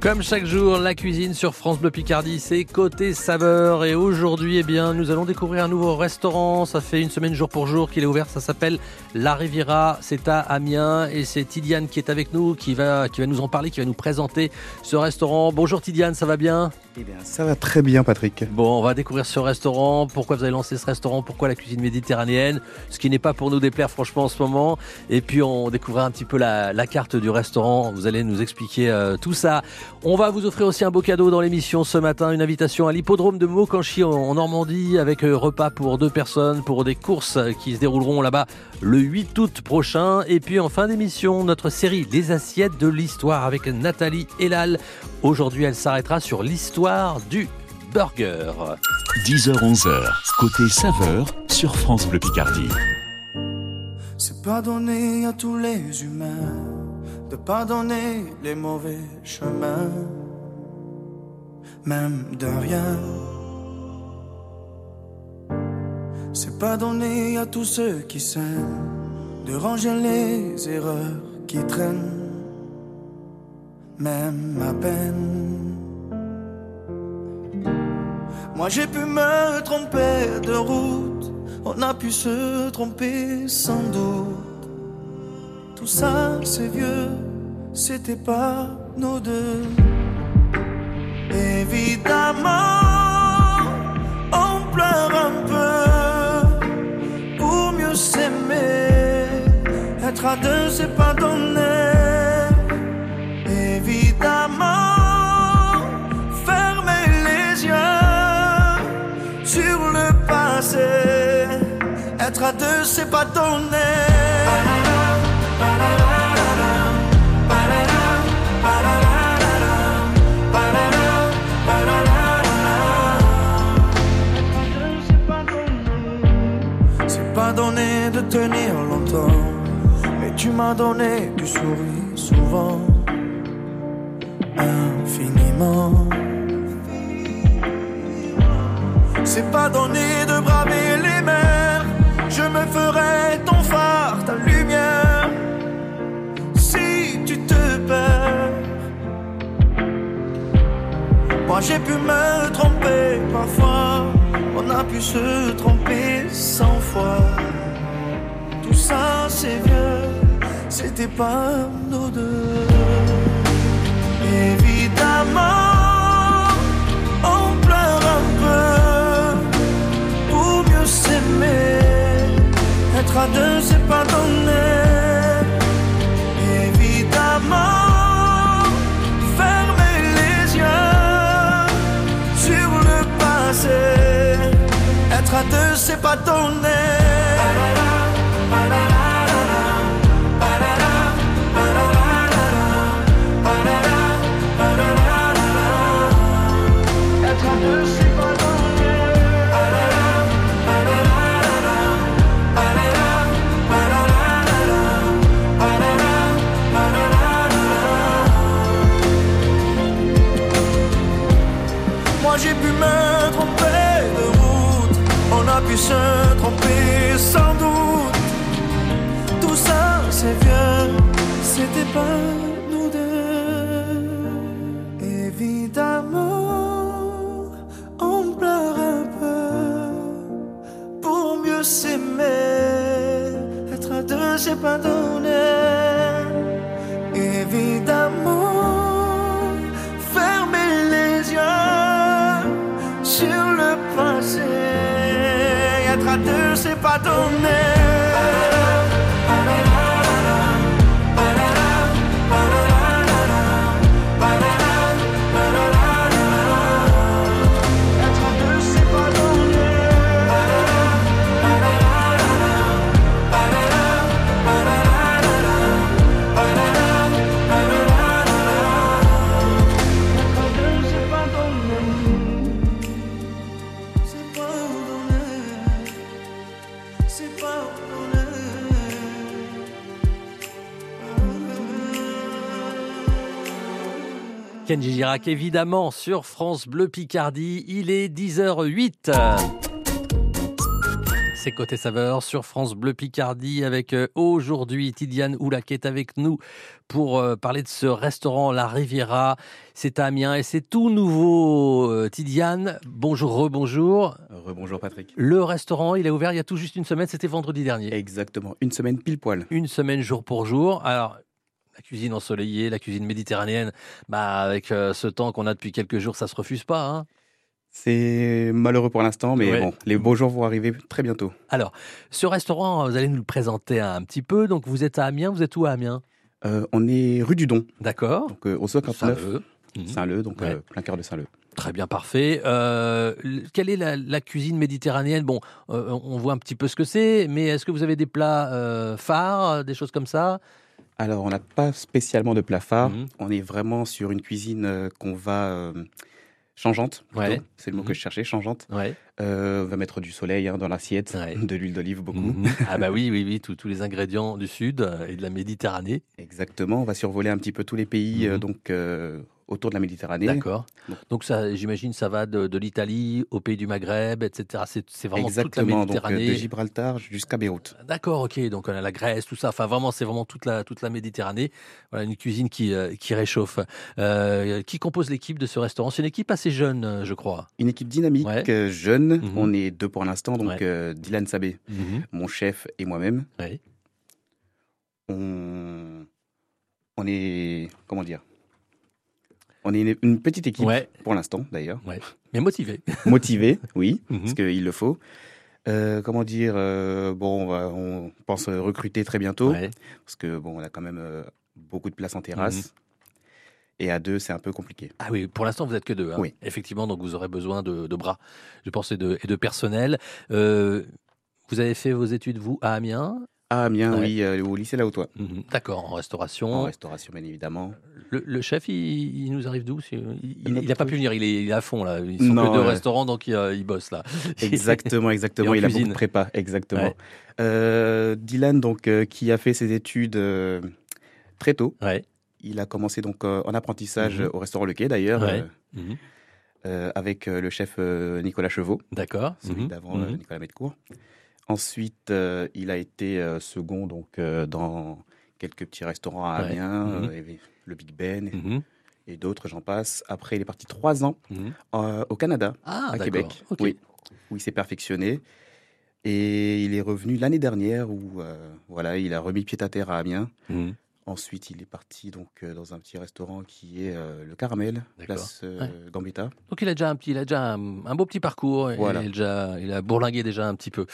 Comme chaque jour, la cuisine sur France Bleu Picardie, c'est côté saveur. Et aujourd'hui, eh bien, nous allons découvrir un nouveau restaurant. Ça fait une semaine jour pour jour qu'il est ouvert. Ça s'appelle La Riviera. C'est à Amiens. Et c'est Tidiane qui est avec nous, qui va, qui va nous en parler, qui va nous présenter ce restaurant. Bonjour Tidiane, ça va bien? Eh bien, ça va très bien, Patrick. Bon, on va découvrir ce restaurant. Pourquoi vous avez lancé ce restaurant? Pourquoi la cuisine méditerranéenne? Ce qui n'est pas pour nous déplaire, franchement, en ce moment. Et puis, on découvrira un petit peu la, la carte du restaurant. Vous allez nous expliquer euh, tout ça. On va vous offrir aussi un beau cadeau dans l'émission ce matin, une invitation à l'hippodrome de Mokanchy en, Normandie avec euh, repas pour deux personnes pour des courses qui se dérouleront là-bas le 8 août prochain. Et puis en fin d'émission, notre série Les assiettes de l'histoire avec Nathalie Elal. Aujourd'hui, elle s'arrêtera sur l'histoire du burger. 10h-11h, côté saveur sur France Bleu Picardie. C'est pas donné à tous les humains de pardonner les mauvais chemins, même de rien. C'est pas donné à tous ceux qui s'aiment de ranger les erreurs qui traînent, même à peine. Moi j'ai pu me tromper de route, on a pu se tromper sans doute. Tout ça c'est vieux, c'était pas nos deux. Évidemment, on pleure un peu pour mieux s'aimer. Être à deux, c'est pas donné. Évidemment, fermer les yeux sur le passé. Être à deux, c'est pas donné. De tenir longtemps, mais tu m'as donné du sourire souvent, infiniment. C'est pas donné de braver les mers, je me ferai ton phare, ta lumière, si tu te perds. Moi j'ai pu me tromper parfois, on a pu se tromper cent fois. C'est c'était pas nos deux. Évidemment, on pleure un peu pour mieux s'aimer. Être à deux c'est pas donné. Évidemment, fermer les yeux sur le passé. Être à deux, c'est pas donné. Kenji Girac, évidemment, sur France Bleu Picardie. Il est 10h08. C'est Côté Saveur sur France Bleu Picardie avec euh, aujourd'hui Tidiane Oula qui est avec nous pour euh, parler de ce restaurant La Riviera. C'est à Amiens et c'est tout nouveau. Euh, Tidiane, bonjour, rebonjour. Rebonjour Patrick. Le restaurant, il est ouvert il y a tout juste une semaine, c'était vendredi dernier. Exactement, une semaine pile poil. Une semaine jour pour jour. Alors, la cuisine ensoleillée, la cuisine méditerranéenne, bah avec euh, ce temps qu'on a depuis quelques jours, ça se refuse pas. Hein C'est malheureux pour l'instant, mais Ouais. bon, les beaux jours vont arriver très bientôt. Alors, ce restaurant, vous allez nous le présenter un petit peu. Donc, vous êtes à Amiens, vous êtes où à Amiens? Euh, on est rue du Don, D'accord. donc euh, au 59 Saint-Leu. Mhm. Saint-Leu, donc Ouais. euh, plein cœur de Saint-Leu. Très bien, parfait. Euh, quelle est la, la cuisine méditerranéenne? Bon, euh, on voit un petit peu ce que c'est, mais est-ce que vous avez des plats phares, des choses comme ça? Alors, on n'a pas spécialement de plat phare. Mhm. On est vraiment sur une cuisine euh, qu'on va euh, changeante. Ouais. C'est le mot Mhm. que je cherchais, changeante. Ouais. Euh, on va mettre du soleil hein, dans l'assiette, Ouais. de l'huile d'olive beaucoup. Mhm. Ah bah oui, oui, oui, tous- les ingrédients du sud et de la Méditerranée. Exactement. On va survoler un petit peu tous les pays Mhm. donc autour de la Méditerranée. D'accord. Donc- Donc ça, j'imagine, ça va de, de l'Italie au pays du Maghreb, etc. C'est vraiment toute la. Donc euh, Méditerranée. de Gibraltar jusqu'à Beyrouth. D'accord, ok. Donc on a la Grèce, tout ça. Enfin, vraiment, c'est vraiment toute la toute la Méditerranée. Voilà, une cuisine qui euh, qui réchauffe. Euh, qui compose l'équipe de ce restaurant? C'est une équipe assez jeune, euh, je crois. Une équipe dynamique, Ouais. euh, jeune. Mhm. On est deux pour l'instant, donc Ouais. euh, Dylan Sabé, mon chef et moi-même. On... on est, comment dire? On est une, une petite équipe Ouais. pour l'instant, d'ailleurs. Mais motivé. Motivée, oui, Mhm. parce qu'il le faut. Euh, comment dire euh, Bon, on, va- on pense recruter très bientôt, Ouais. parce que bon, on a quand même euh, beaucoup de place en terrasse. Mhm. Et à deux, c'est un peu compliqué. Ah oui, pour l'instant, vous êtes que deux. hein. Oui. Effectivement, donc vous aurez besoin de, de bras, je pense, et de, et de personnel. Euh, vous avez fait vos études, vous, à Amiens? Ah, Amiens, Ouais. oui, euh, au lycée Laotois. Mhm. D'accord, en restauration. En restauration, bien évidemment. Le, le chef, il, il nous arrive d'où? Il n'a pas pu venir, il est, il est à fond là. Ils sont Non, que deux ouais. restaurants, donc il, euh, il bosse là. Exactement, exactement. Il a beaucoup de prépa, exactement. Ouais. Euh, Dylan, donc, euh, qui a fait ses études très tôt. Il a commencé donc en apprentissage Mhm. au restaurant Le Quai, d'ailleurs, Mhm. avec le chef Nicolas Chevaux, D'accord. celui Mhm. d'avant. Nicolas Metcourt. Ensuite, euh, il a été euh, second donc euh, dans quelques petits restaurants à. Amiens, Mhm. le Big Ben Mhm. et d'autres, j'en passe. Après, il est parti trois ans Mhm. au Canada, Ah, à. Québec, oui, où il s'est perfectionné. Et il est revenu l'année dernière où voilà, il a remis pied à terre à Amiens. Ensuite, il est parti donc euh, dans un petit restaurant qui est euh, le Caramel, place euh, Gambetta. Donc il a déjà un petit, il a déjà un, un beau petit parcours. et Voilà. Il, a déjà, il a bourlingué déjà un petit peu.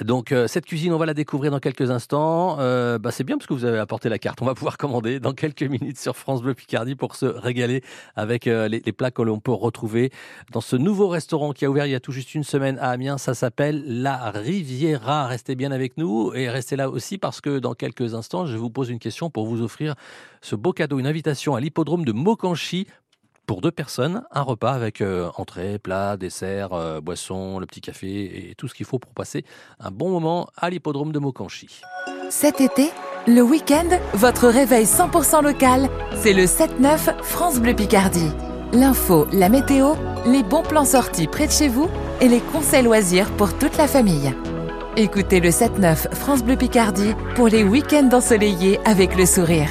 Donc euh, cette cuisine, on va la découvrir dans quelques instants. Euh, bah, c'est bien parce que vous avez apporté la carte. On va pouvoir commander dans quelques minutes sur France Bleu Picardie pour se régaler avec euh, les, les plats que l'on peut retrouver dans ce nouveau restaurant qui a ouvert il y a tout juste une semaine à Amiens. Ça s'appelle La Riviera. Restez bien avec nous et restez là aussi parce que dans quelques instants, je vous pose une question pour vous offrir ce beau cadeau, une invitation à l'hippodrome de Mokanchi pour deux personnes, un repas avec euh, entrée, plat, dessert, euh, boisson, le petit café et tout ce qu'il faut pour passer un bon moment à l'hippodrome de Mokanchi. Cet été, le week-end, votre réveil 100% local, c'est le 7-9 France Bleu Picardie. L'info, la météo, les bons plans sortis près de chez vous et les conseils loisirs pour toute la famille. Écoutez le 7-9 France Bleu Picardie pour les week-ends ensoleillés avec le sourire.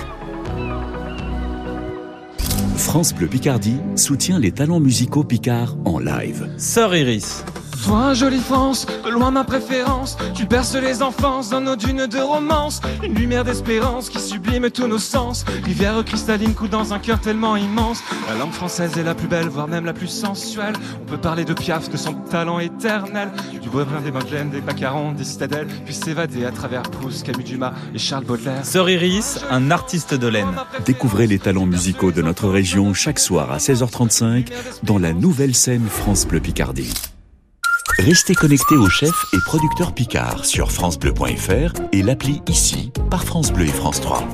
France Bleu Picardie soutient les talents musicaux picards en live. Sœur Iris. Toi, jolie France, de loin ma préférence. Tu berces les enfances dans nos dunes de romance. Une lumière d'espérance qui sublime tous nos sens. Rivière cristalline coule dans un cœur tellement immense. La langue française est la plus belle, voire même la plus sensuelle. On peut parler de Piaf, de son talent éternel. Du Baudelaire, des Madeleines, des Macarons, des citadelles. Puis s'évader à travers Proust, Camus Dumas et Charles Baudelaire. Sœur Iris, un artiste de laine. Découvrez les talents musicaux de notre région chaque soir à 16h35 dans la nouvelle scène France Bleu Picardie. Restez connectés aux chefs et producteurs Picard sur francebleu.fr et l'appli ici par France Bleu et France 3.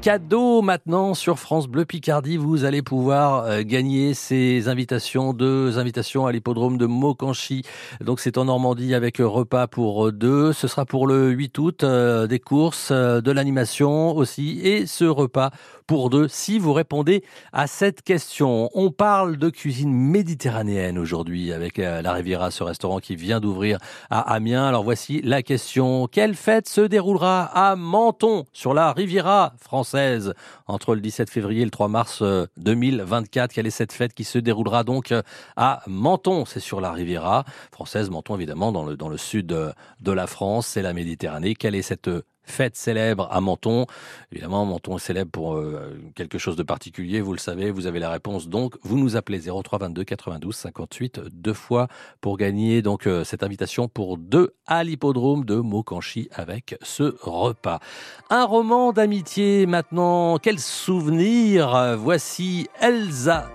Cadeau maintenant sur France Bleu Picardie, vous allez pouvoir euh, gagner ces invitations, deux invitations à l'hippodrome de Mokanchi. Donc c'est en Normandie avec repas pour euh, deux. Ce sera pour le 8 août, euh, des courses, de l'animation aussi et ce repas pour deux si vous répondez à cette question. On parle de cuisine méditerranéenne aujourd'hui avec euh, la Riviera, ce restaurant qui vient d'ouvrir à Amiens. Alors voici la question. Quelle fête se déroulera à Menton sur la Riviera française entre le 17 février et le 3 mars 2024 Quelle est cette fête qui se déroulera donc à Menton? C'est sur la Riviera française, Menton évidemment dans le, dans le sud de la France, c'est la Méditerranée. Quelle est cette fête célèbre à Menton. Évidemment, Menton est célèbre pour euh, quelque chose de particulier, vous le savez, vous avez la réponse. Donc, vous nous appelez 03 22 92 58 deux fois pour gagner donc euh, cette invitation pour deux à l'hippodrome de Mokanchi avec ce repas. Un roman d'amitié maintenant. Quel souvenir Voici Elsa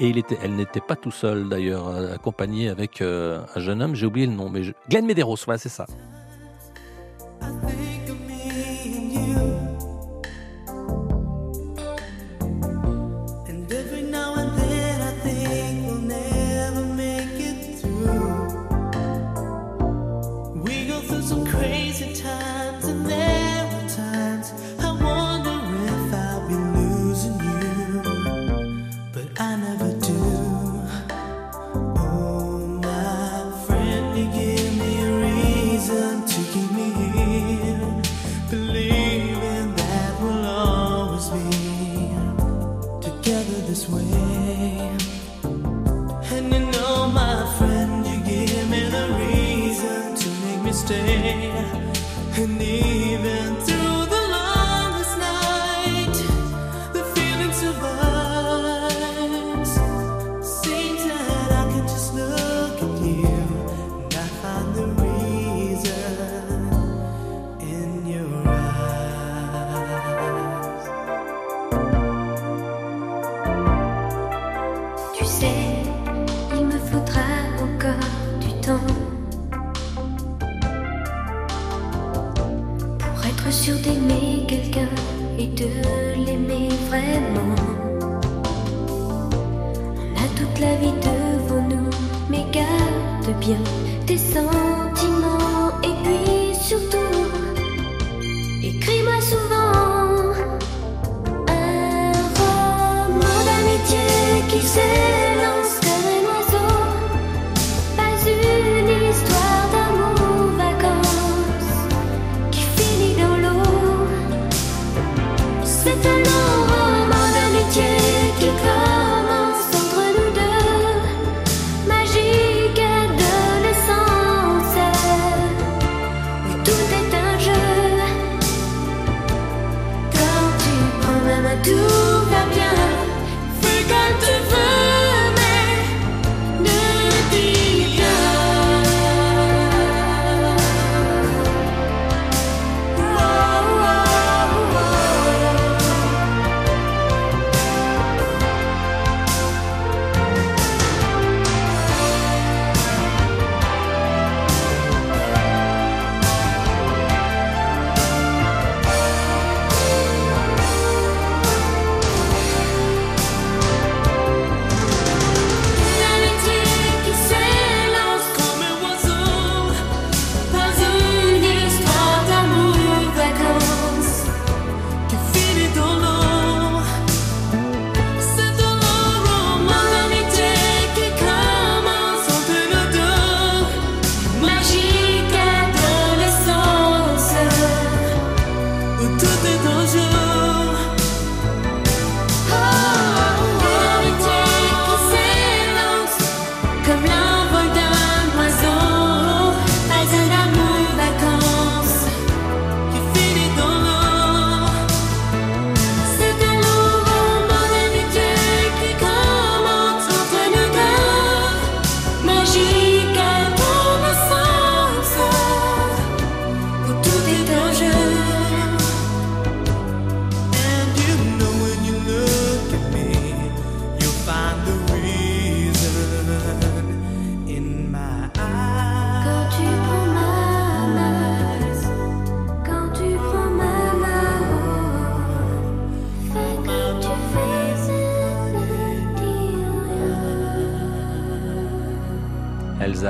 et il était, elle n'était pas tout seul d'ailleurs, accompagnée avec euh, un jeune homme, j'ai oublié le nom, mais je... Glenn Medeiros, voilà, c'est ça.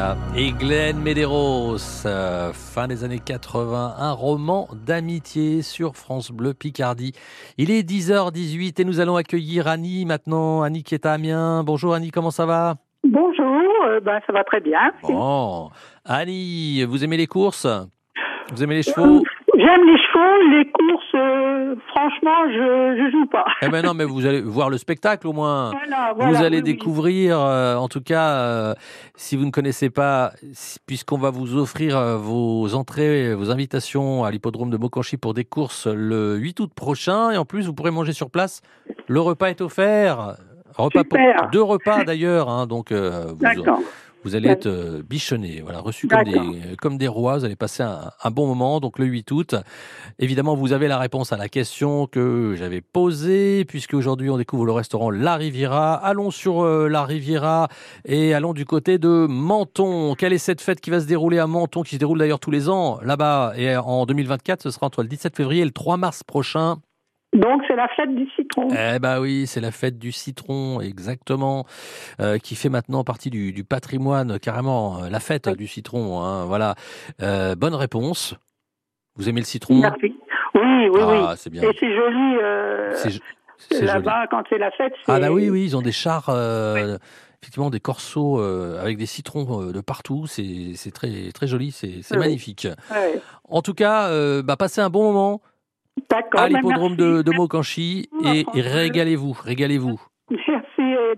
Elsa et Glenn Medeiros, euh, fin des années 80, un roman d'amitié sur France Bleu Picardie. Il est 10h18 et nous allons accueillir Annie maintenant. Annie qui est à Amiens. Bonjour Annie, comment ça va? Bonjour, euh, ben, ça va très bien. Bon. Annie, vous aimez les courses? Vous aimez les chevaux? J'aime les chevaux, les courses, euh, franchement, je je joue pas. Eh ben non, mais vous allez voir le spectacle au moins. Voilà, Vous allez oui, oui. découvrir, euh, en tout cas, euh, si vous ne connaissez pas, puisqu'on va vous offrir euh, vos entrées, vos invitations à l'hippodrome de Mokanchi pour des courses le 8 août prochain. Et en plus, vous pourrez manger sur place. Le repas est offert. Repas pour- deux repas d'ailleurs, hein, donc euh, vous. Vous allez être euh, bichonnés, voilà, reçus comme des, comme des rois. Vous allez passer un, un bon moment. Donc le 8 août, évidemment, vous avez la réponse à la question que j'avais posée, puisque aujourd'hui on découvre le restaurant La Riviera. Allons sur euh, La Riviera et allons du côté de Menton. Quelle est cette fête qui va se dérouler à Menton, qui se déroule d'ailleurs tous les ans là-bas et en 2024 Ce sera entre le 17 février et le 3 mars prochain? Donc c'est la fête du citron. Eh bah oui, c'est la fête du citron, exactement, euh, qui fait maintenant partie du, du patrimoine, carrément, euh, la fête du citron. hein, voilà. Euh, bonne réponse. Vous aimez le citron? Merci. Oui, oui, Ah, oui. c'est bien. Et c'est joli. Euh. Là-bas, quand c'est la fête, c'est. Ah bah oui, oui, ils ont des chars, euh, effectivement, des corsos euh, avec des citrons euh, de partout. C'est c'est très très joli, c'est Oui. magnifique. En tout cas, euh, bah, passez un bon moment D'accord. à ben, l'hippodrome de, de Mokanchi et, et régalez-vous, régalez-vous. Merci. euh,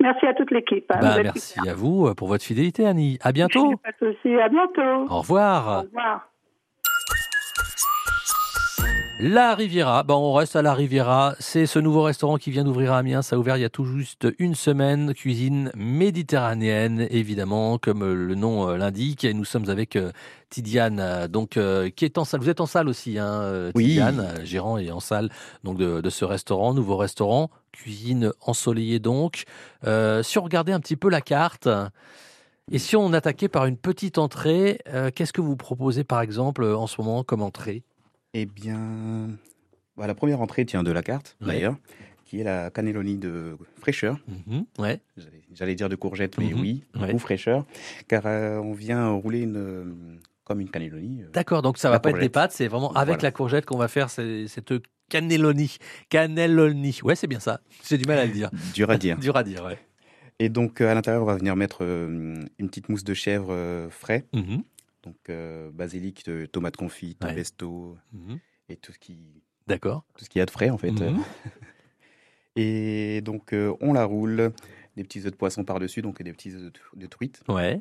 merci à toute l'équipe. hein, Bah, merci à vous euh, pour votre fidélité, Annie. À bientôt. Pas de souci. À bientôt. Au revoir. Au revoir. La Riviera, bon, on reste à la Riviera. C'est ce nouveau restaurant qui vient d'ouvrir à Amiens. Ça a ouvert il y a tout juste une semaine. Cuisine méditerranéenne, évidemment, comme euh, le nom euh, l'indique. Et nous sommes avec euh, Tidiane, donc euh, qui est en salle. Vous êtes en salle aussi, hein, Oui. Tidiane, gérant et en salle donc de, de ce restaurant, nouveau restaurant, cuisine ensoleillée donc. Euh, si on regardait un petit peu la carte. Et si on attaquait par une petite entrée, euh, qu'est-ce que vous proposez par exemple en ce moment comme entrée? Eh bien, bah, la première entrée tient de la carte, Ouais. d'ailleurs, qui est la cannelloni de fraîcheur. Mhm, Ouais. J'allais- dire de courgette, mais Mhm, oui, ouais. ou fraîcheur, car euh, on vient rouler une, euh, comme une cannelloni. euh, D'accord, donc ça La va pas être des pâtes, c'est vraiment avec Voilà. la courgette qu'on va faire cette cannelloni. Cannelloni. Ouais, c'est bien ça. J'ai du mal à le dire. dur à dire. Dur à dire, ouais. Et donc, à l'intérieur, on va venir mettre une petite mousse de chèvre euh, frais, Mhm, donc euh, basilic, euh, tomate confite, Ouais. pesto, mhm. et tout ce qui, D'accord. tout ce qu'il y a de frais, en fait. Mhm. Et donc, euh, on la roule, des petits œufs de poisson par-dessus, donc des petits œufs de, de truite. Ouais.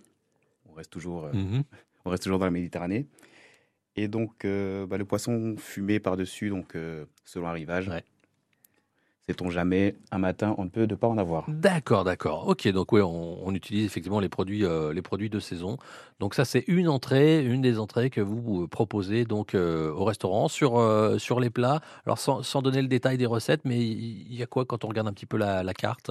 On reste toujours, mhm. on reste toujours dans la Méditerranée. Et donc, bah, le poisson fumé par-dessus, donc selon l'arrivage. Ouais. Sait-on jamais, un matin, on ne peut de pas en avoir. D'accord, d'accord. Ok, donc oui, on, on utilise effectivement les produits, euh, les produits de saison. Donc ça, c'est une entrée, une des entrées que vous proposez donc euh, au restaurant sur euh, sur les plats. Alors sans, sans donner le détail des recettes, mais il y a quoi quand on regarde un petit peu la, la carte?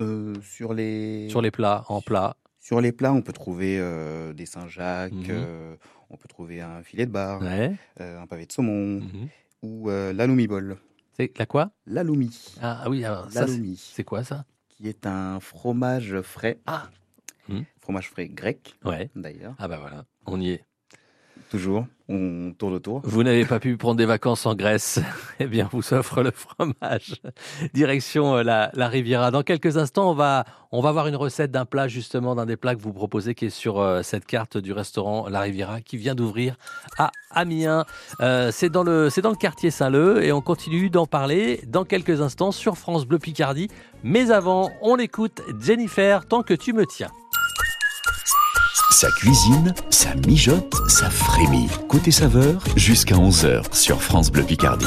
Euh, sur, les... sur les plats, en plat Sur les plats, on peut trouver euh, des Saint-Jacques, Mhm. euh, on peut trouver un filet de bar, Ouais. euh, un pavé de saumon mhm. ou euh, l'aloumi bol. C'est la quoi? L'aloumi. ah, ah oui, alors, ça, c'est- quoi ça? Qui est un fromage frais. Ah. Fromage frais grec, Ouais. d'ailleurs. Ah bah voilà, on y est. Toujours, on tourne autour. Vous n'avez pas pu prendre des vacances en Grèce Eh bien, vous offre le fromage. Direction euh, la, la Riviera. Dans quelques instants, on va, on va voir une recette d'un plat, justement, d'un des plats que vous proposez, qui est sur euh, cette carte du restaurant La Riviera, qui vient d'ouvrir à Amiens. Euh, c'est dans le, c'est dans le quartier Saint-Leu, et on continue d'en parler dans quelques instants sur France Bleu Picardie. Mais avant, on écoute Jennifer, tant que tu me tiens. Ça cuisine, ça mijote, ça frémit. Côté saveur, jusqu'à 11h sur France Bleu Picardie.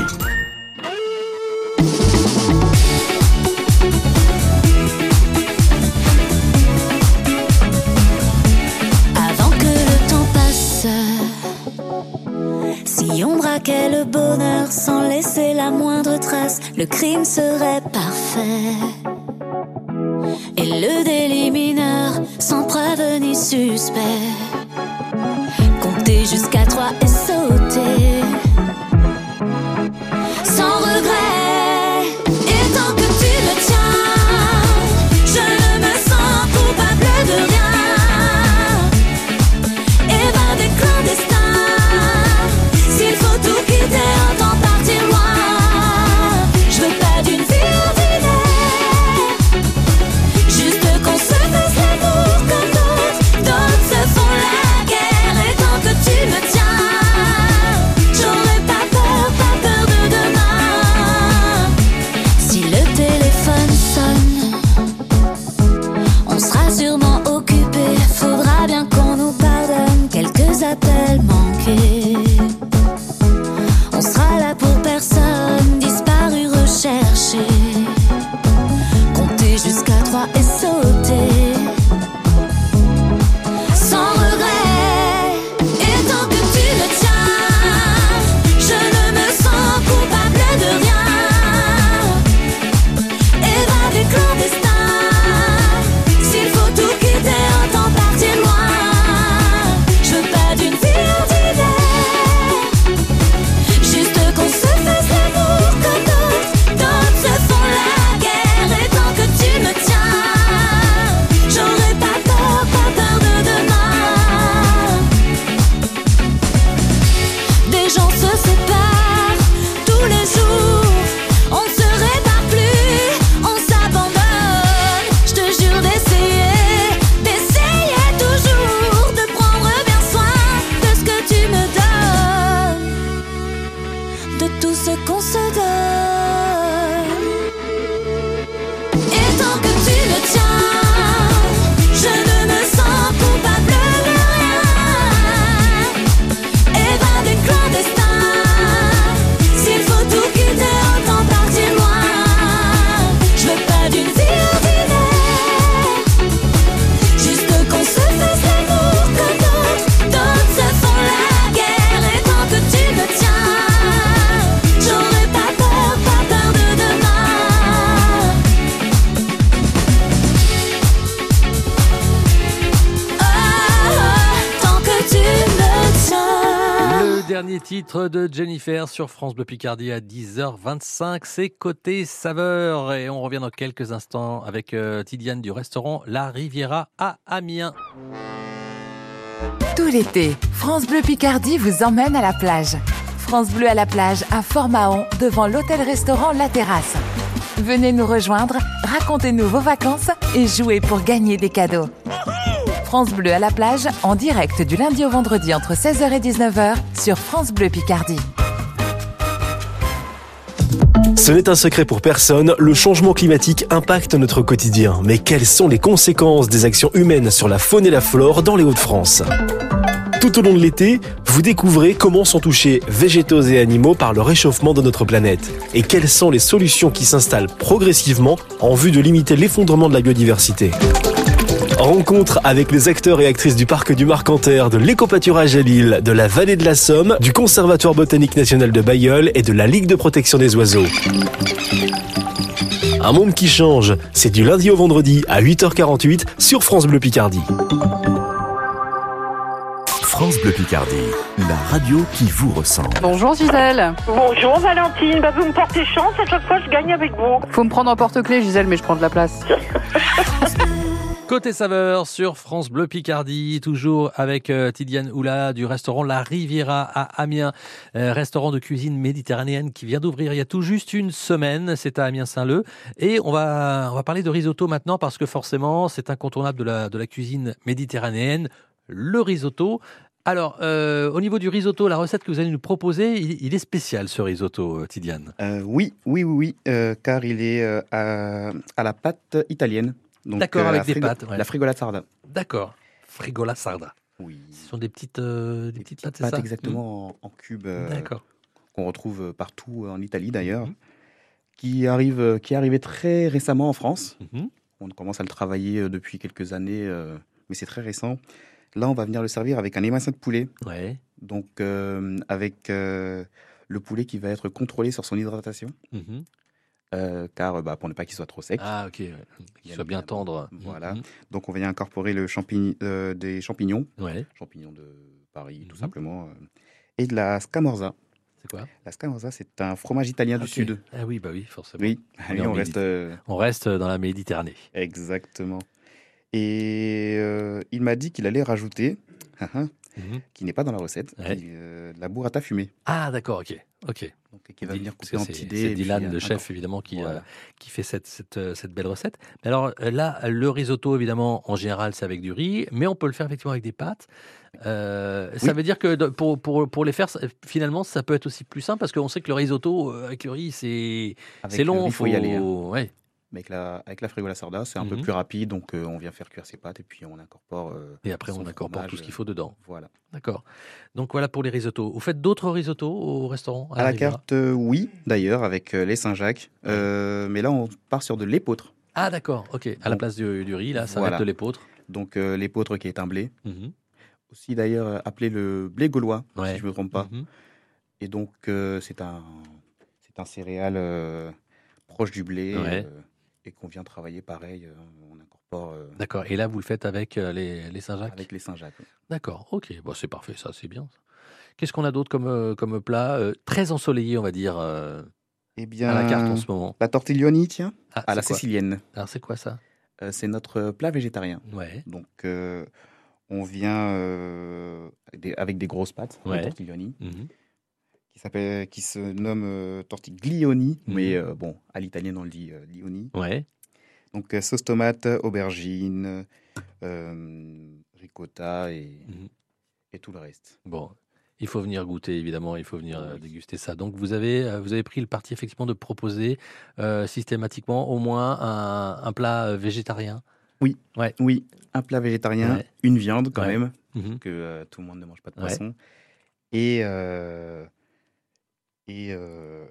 Avant que le temps passe, si on braquait le bonheur sans laisser la moindre trace, le crime serait parfait. Et le délit suspect. Compter jusqu'à trois et sauter. Sur France Bleu Picardie à 10h25, c'est Côté Saveur. Et on revient dans quelques instants avec euh, Tidiane du restaurant La Riviera à Amiens. Tout l'été, France Bleu Picardie vous emmène à la plage. France Bleu à la plage à Fort-Mahon devant l'hôtel-restaurant La Terrasse. Venez nous rejoindre, racontez-nous vos vacances et jouez pour gagner des cadeaux. France Bleu à la plage en direct du lundi au vendredi entre 16h et 19h sur France Bleu Picardie. Ce n'est un secret pour personne, le changement climatique impacte notre quotidien. Mais quelles sont les conséquences des actions humaines sur la faune et la flore dans les Hauts-de-France? Tout au long de l'été, vous découvrez comment sont touchés végétaux et animaux par le réchauffement de notre planète et quelles sont les solutions qui s'installent progressivement en vue de limiter l'effondrement de la biodiversité? Rencontre avec les acteurs et actrices du parc du Marcanterre, de l'écopâturage à Lille, de la vallée de la Somme, du Conservatoire botanique national de Bayeul et de la Ligue de protection des oiseaux. Un monde qui change, c'est du lundi au vendredi à 8h48 sur France Bleu Picardie. France Bleu Picardie, la radio qui vous ressemble. Bonjour Gisèle. Bonjour Valentine, bah, vous me portez chance, à chaque fois je gagne avec vous. Faut me prendre en porte-clés Gisèle, mais je prends de la place. Côté saveur sur France Bleu Picardie, toujours avec euh, Tidiane Oula du restaurant La Riviera à Amiens, euh, restaurant de cuisine méditerranéenne qui vient d'ouvrir il y a tout juste une semaine, c'est à Amiens-Saint-Leu. Et on va, on va parler de risotto maintenant parce que forcément c'est incontournable de la, de la cuisine méditerranéenne, le risotto. Alors, euh, au niveau du risotto, la recette que vous allez nous proposer, il, est spécial ce risotto, Tidiane. Oui, oui, oui, oui, car il est à, à la pâte italienne. D'accord, euh, avec des pâtes, ouais. La frigola sarda. D'accord. Frigola sarda. Oui. Ce sont des petites, euh, des petites pâtes, ça exactement en, en cubes. euh, D'accord. Qu'on retrouve partout en Italie d'ailleurs. Qui arrive, qui est arrivé très récemment en France. Mhm. On commence à le travailler depuis quelques années, euh, mais c'est très récent. Là, on va venir le servir avec un émince de poulet. Ouais. Donc, avec le poulet qui va être contrôlé sur son hydratation. Euh, car bah, pour ne pas qu'il soit trop sec. Ah, ok. Qu'il soit bien tendre. Voilà. Mhm. Donc on va y incorporer le champign- euh, des champignons, Ouais. champignons de Paris tout Mhm. simplement, euh, et de la scamorza. C'est quoi? La scamorza, c'est un fromage italien du sud. Ah oui, bah oui, forcément. Oui, On oui, reste Méditerranée. euh, On reste dans la Méditerranée. exactement. Et euh, il m'a dit qu'il allait rajouter, Mhm. qui n'est pas dans la recette, Ouais. qui, euh, de la burrata fumée. Ah, d'accord, ok. Ok. Donc, qui va venir couper en c'est- petits dés. C'est et puis, Dylan, euh, le chef, évidemment, qui, Voilà. euh, qui fait cette, cette, euh, cette belle recette. Mais alors là, le risotto, évidemment, en général, c'est avec du riz, mais on peut le faire effectivement avec des pâtes. Euh, Ça veut dire que pour, pour, pour les faire, finalement, ça peut être aussi plus simple parce qu'on sait que le risotto avec le riz, c'est le long. riz, faut y aller, hein. ouais. Mais avec la, avec la frigola sarda, c'est un peu Mhm. plus rapide, donc euh, on vient faire cuire ses pâtes et puis on incorpore. euh, Et après, on incorpore fromage, tout ce qu'il euh, faut dedans. Voilà. D'accord. Donc voilà pour les risottos. Vous faites d'autres risottos au restaurant À la Riviera carte, euh, oui, d'ailleurs, avec les Saint-Jacques. Mais là, on part sur de l'épeautre. Ah d'accord, ok. À la place du, du riz, là, ça va être de l'épeautre. Donc l'épeautre qui est un blé. Mhm. Aussi d'ailleurs appelé le blé gaulois, Ouais. si je ne me trompe pas. Mhm. Et donc c'est un, un céréal proche du blé Ouais. euh, et qu'on vient travailler pareil. euh, on incorpore euh, D'accord. Et là, vous le faites avec euh, les, les Saint-Jacques? Avec les Saint-Jacques. oui. D'accord, ok. Bon, c'est parfait, ça, c'est bien. Qu'est-ce qu'on a d'autre comme, comme plat Très ensoleillé, on va dire, Eh bien, à la carte en ce moment? La tortiglioni, tiens, Ah, à la c'est quoi? sicilienne. Alors, c'est quoi ça? Euh, c'est notre plat végétarien. Ouais. Donc, euh, on vient euh, avec, des, avec des grosses pâtes, Ouais. tortiglioni, Mhm. Qui, s'appelle, qui se nomme euh, tortiglioni, Mhm. mais euh, bon, à l'italienne, on le dit euh, lioni. Ouais. Donc, sauce tomate, aubergine, ricotta et, Mhm. et tout le reste. Bon, il faut venir goûter, évidemment, il faut venir Ah oui. déguster ça. Donc, vous avez, vous avez pris le parti, effectivement, de proposer euh, systématiquement au moins un, un plat végétarien. Oui, Ouais. oui, un plat végétarien, Ouais. une viande quand Ouais. même, Mhm. que euh, tout le monde ne mange pas de poisson, et, euh, et, euh,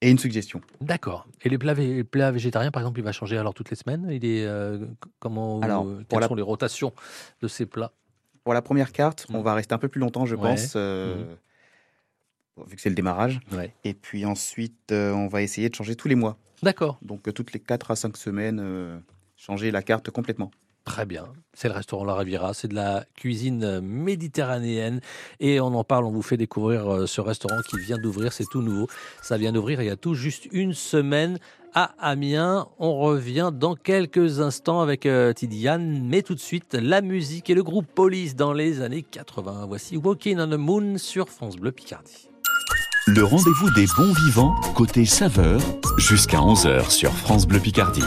et une suggestion. D'accord. Et les plats, vé- les plats végétariens, par exemple, il va changer alors toutes les semaines? Il est, euh, comment, Alors, euh, pour quelles la- sont les rotations de ces plats? Pour la première carte, on Mm. va rester un peu plus longtemps, je Ouais. pense, bon, vu que c'est le démarrage. Ouais. Et puis ensuite, on va essayer de changer tous les mois. D'accord. Donc toutes les 4 à 5 semaines, changer la carte complètement. Très bien. C'est le restaurant La Riviera. C'est de la cuisine méditerranéenne. Et on en parle, on vous fait découvrir euh, ce restaurant qui vient d'ouvrir. C'est tout nouveau. Ça vient d'ouvrir il y a tout juste une semaine à Amiens. On revient dans quelques instants avec euh, Tidiane. Mais tout de suite, la musique et le groupe Police dans les années 80. Voici Walking on the Moon sur France Bleu Picardie. Le rendez-vous des bons vivants, côté saveur, jusqu'à 11h sur France Bleu Picardie.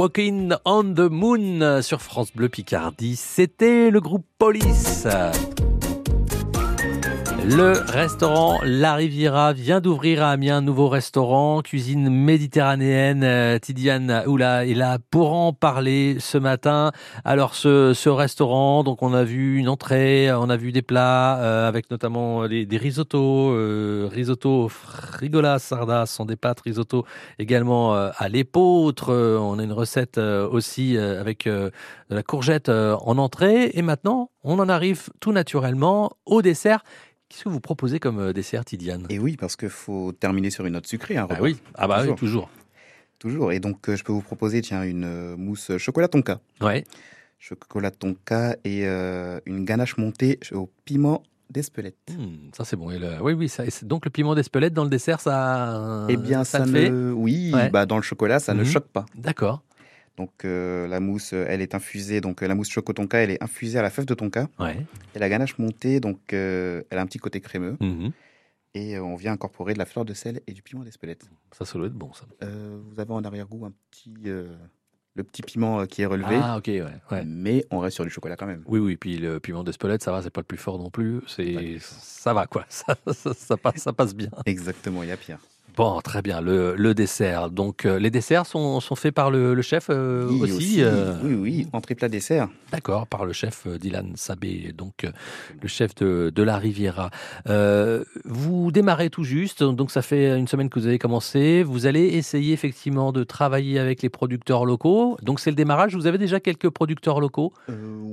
Walking on the Moon sur France Bleu Picardie. C'était le groupe Police. Le restaurant La Riviera vient d'ouvrir à Amiens un nouveau restaurant, cuisine méditerranéenne. Euh, Tidiane Oula est là pour en parler ce matin. Alors ce, restaurant, donc on a vu une entrée, on a vu des plats euh, avec notamment des, des risottos, euh, risotto frigola sarda sont des pâtes risotto également euh, à l'épeautre. On a une recette aussi avec de la courgette en entrée. Et maintenant, on en arrive tout naturellement au dessert. Qu'est-ce que vous proposez comme euh, dessert, Tidiane? Et oui, parce qu'il faut terminer sur une note sucrée. Hein, Ah oui, ah bah oui, toujours. Toujours. Et donc, euh, je peux vous proposer tiens, une euh, mousse chocolat tonka. Ouais. Chocolat tonka et euh, une ganache montée au piment d'Espelette. Hmm, ça c'est bon. Et le- Oui, oui. Ça, donc le piment d'Espelette dans le dessert, ça. Eh bien, ça, fait. ne... Oui, Ouais. bah, dans le chocolat, ça ne Mhm. choque pas. D'accord. Donc, euh, la mousse, euh, elle est infusée. Donc, euh, la mousse choco tonka, elle est infusée à la fève de tonka. Ouais. Et la ganache montée, donc, euh, elle a un petit côté crémeux. Mhm. Et on vient incorporer de la fleur de sel et du piment d'Espelette. Ça, ça doit être bon, ça. Euh, vous avez en arrière-goût un petit, euh, le petit piment qui est relevé. Ah, ok, ouais. ouais. Mais on reste sur du chocolat quand même. Oui, oui. Puis le piment d'Espelette, ça va, c'est pas le plus fort non plus. C'est, ça va quoi. Ça, ça, ça passe, ça passe bien. Exactement, il y a pire. Bon, très bien. Le, le dessert. Donc, euh, les desserts sont, sont faits par le, le chef euh, Oui, aussi. aussi. euh, Oui, oui, entrée plat dessert. D'accord, par le chef euh, Dylan Sabé, donc le chef de, de la Riviera. Vous démarrez tout juste, donc ça fait une semaine que vous avez commencé. Vous allez essayer effectivement de travailler avec les producteurs locaux. Donc c'est le démarrage. Vous avez déjà quelques producteurs locaux?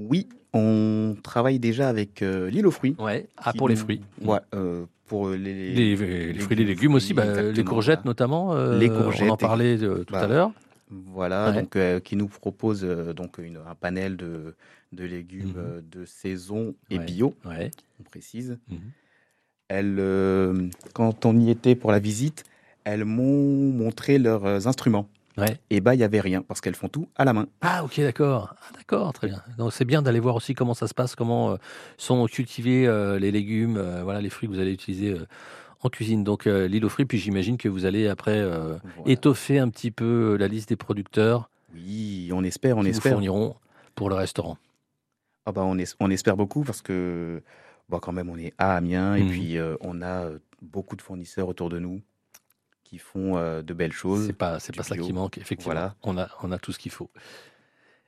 Oui, on travaille déjà avec euh, l'île aux fruits. Ouais. Ah, pour les fruits. Ouais, euh, pour les, les, les fruits et les légumes aussi, bah, les courgettes voilà. notamment. euh, Les On en courgettes, parlait euh, tout bah, à l'heure. Voilà, Ouais. donc euh, qui nous propose euh, donc une- un panel de, de légumes Mhm. euh, de saison et Ouais, bio, Ouais. on précise. Euh, quand on y était pour la visite, elles m'ont montré leurs euh, instruments. Ouais. Et bah il y avait rien parce qu'elles font tout à la main. Ah ok d'accord, Ah, d'accord très bien. Donc c'est bien d'aller voir aussi comment ça se passe, comment euh, sont cultivés euh, les légumes, euh, voilà les fruits que vous allez utiliser en cuisine. Donc l'île aux fruits, puis j'imagine que vous allez après Voilà. étoffer un petit peu la liste des producteurs Oui, on espère, on qui vous espère. fourniront pour le restaurant. Ah bah on, es- on espère beaucoup parce que bon, quand même on est à Amiens et Mhm. puis on a beaucoup de fournisseurs autour de nous qui font euh, de belles choses. C'est pas c'est pas ça qui manque effectivement. Voilà. On a on a tout ce qu'il faut.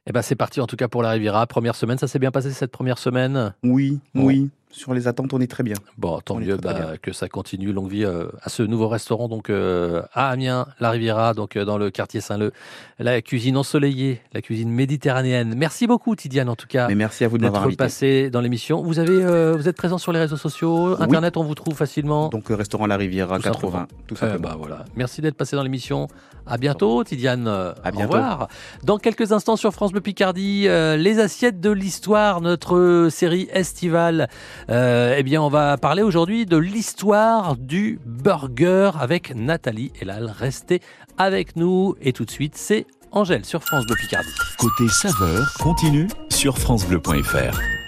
Eh ben c'est parti en tout cas pour la Riviera. Première semaine, ça s'est bien passé cette première semaine? Oui, Bon. oui. Sur les attentes, on est très bien. Bon, tant On mieux très, très bah, que ça continue. Longue vie euh, à ce nouveau restaurant, donc euh, à Amiens, la Riviera, donc euh, dans le quartier Saint-Leu. La cuisine ensoleillée, la cuisine méditerranéenne. Merci beaucoup, Tidiane, en tout cas, Mais merci à vous de m'avoir invité. passé dans l'émission. Vous avez, vous êtes présent sur les réseaux sociaux, Oui. Internet, on vous trouve facilement. Donc restaurant La Riviera Tout 80, simplement. tout Eh simplement. ben, voilà. Merci d'être passé dans l'émission. À bientôt, Tidiane. À Au bientôt. revoir. Dans quelques instants sur France Bleu Picardie, les assiettes de l'histoire, notre série estivale. Euh, eh bien, on va parler aujourd'hui de l'histoire du burger avec Nathalie Elal. Restez avec nous. Et tout de suite, c'est Angèle sur France Bleu Picardie. Côté saveur continue sur francebleu.fr.